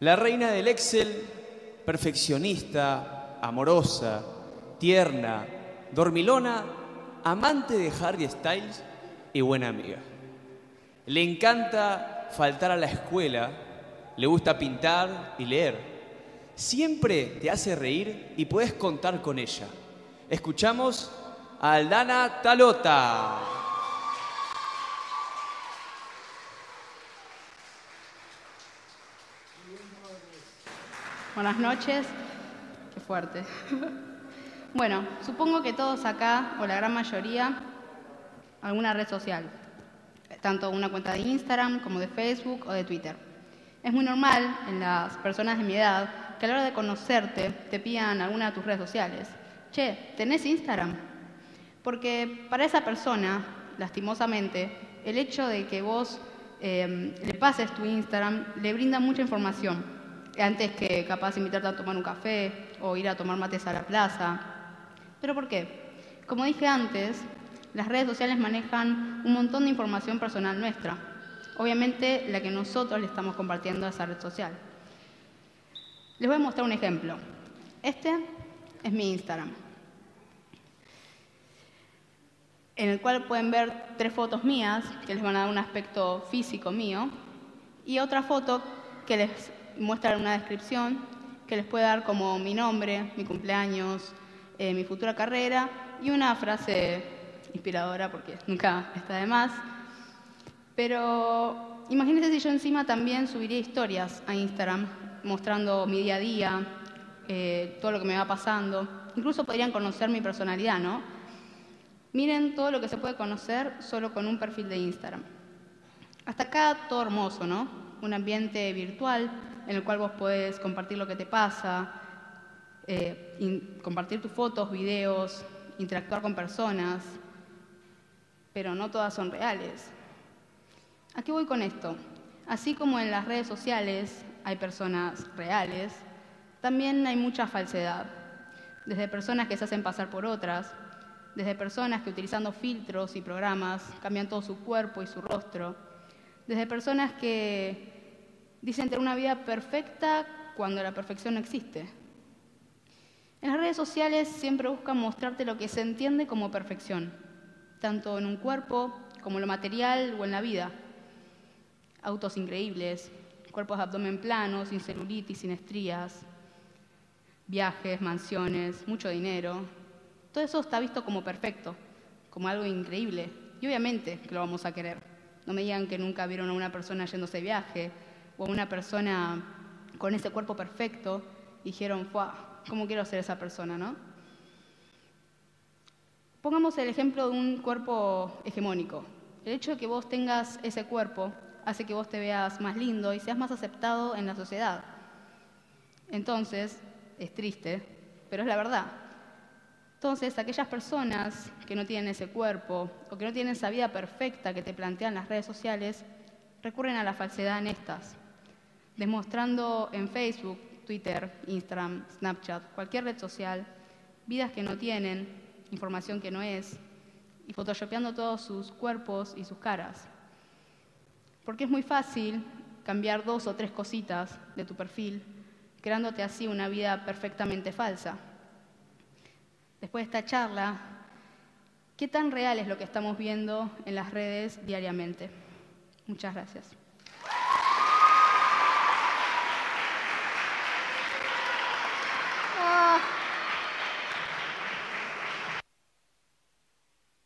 La reina del Excel, perfeccionista, amorosa, tierna, dormilona, amante de Harry Styles y buena amiga. Le encanta faltar a la escuela, le gusta pintar y leer. Siempre te hace reír y puedes contar con ella. Escuchamos a Aldana Talota. Buenas noches. Qué fuerte. Bueno, supongo que todos acá, o la gran mayoría, alguna red social, tanto una cuenta de Instagram como de Facebook o de Twitter. Es muy normal en las personas de mi edad que a la hora de conocerte te pidan alguna de tus redes sociales. Che, ¿tenés Instagram? Porque para esa persona, lastimosamente, el hecho de que vos eh, le pases tu Instagram le brinda mucha información. Antes que capaz invitarte a tomar un café o ir a tomar mates a la plaza, ¿Pero por qué? Como dije antes, las redes sociales manejan un montón de información personal nuestra. Obviamente la que nosotros le estamos compartiendo a esa red social. Les voy a mostrar un ejemplo. Este es mi Instagram, en el cual pueden ver tres fotos mías que les van a dar un aspecto físico mío y otra foto que les muestra una descripción que les puede dar como mi nombre, mi cumpleaños, eh, mi futura carrera y una frase inspiradora porque nunca está de más. Pero imagínense si yo encima también subiría historias a Instagram mostrando mi día a día, eh, todo lo que me va pasando. Incluso podrían conocer mi personalidad, ¿no? Miren todo lo que se puede conocer solo con un perfil de Instagram. Hasta acá todo hermoso, ¿no? Un ambiente virtual en el cual vos podés compartir lo que te pasa, eh, compartir tus fotos, videos, interactuar con personas, pero no todas son reales. ¿A qué voy con esto? Así como en las redes sociales hay personas reales, también hay mucha falsedad, desde personas que se hacen pasar por otras, desde personas que utilizando filtros y programas cambian todo su cuerpo y su rostro, desde personas que dicen tener una vida perfecta cuando la perfección no existe. En las redes sociales siempre buscan mostrarte lo que se entiende como perfección, tanto en un cuerpo como en lo material o en la vida. Autos increíbles, cuerpos de abdomen plano, sin celulitis, sin estrías, viajes, mansiones, mucho dinero. Todo eso está visto como perfecto, como algo increíble. Y obviamente que lo vamos a querer. No me digan que nunca vieron a una persona yéndose de viaje o a una persona con ese cuerpo perfecto y dijeron, ¡fuah! cómo quiero ser esa persona, ¿no? Pongamos el ejemplo de un cuerpo hegemónico. El hecho de que vos tengas ese cuerpo hace que vos te veas más lindo y seas más aceptado en la sociedad. Entonces, es triste, pero es la verdad. Entonces, aquellas personas que no tienen ese cuerpo o que no tienen esa vida perfecta que te plantean las redes sociales, recurren a la falsedad en estas, demostrando en Facebook Twitter, Instagram, Snapchat, cualquier red social, vidas que no tienen, información que no es, y photoshopeando todos sus cuerpos y sus caras. Porque es muy fácil cambiar dos o tres cositas de tu perfil, creándote así una vida perfectamente falsa. Después de esta charla, ¿qué tan real es lo que estamos viendo en las redes diariamente? Muchas gracias.